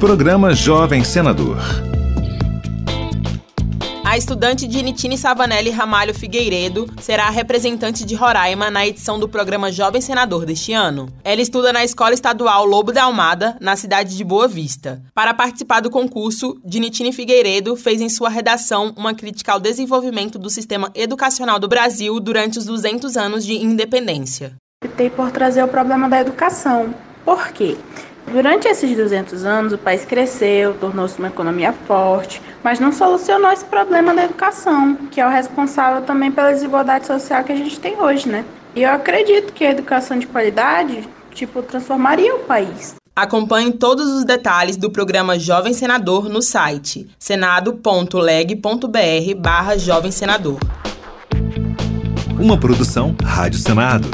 Programa Jovem Senador. A estudante Dinitine Savanelli Ramalho Figueiredo será a representante de Roraima na edição do programa Jovem Senador deste ano. Ela estuda na Escola Estadual Lobo da Almada, na cidade de Boa Vista. Para participar do concurso, Dinitine Figueiredo fez em sua redação uma crítica ao desenvolvimento do sistema educacional do Brasil durante os 200 anos de independência. Optei por trazer o problema da educação. Por quê? Durante esses 200 anos, o país cresceu, tornou-se uma economia forte, mas não solucionou esse problema da educação, que é o responsável também pela desigualdade social que a gente tem hoje, né? E eu acredito que a educação de qualidade, tipo, transformaria o país. Acompanhe todos os detalhes do programa Jovem Senador no site senado.leg.br barra Jovem Senador. Uma produção Rádio Senado.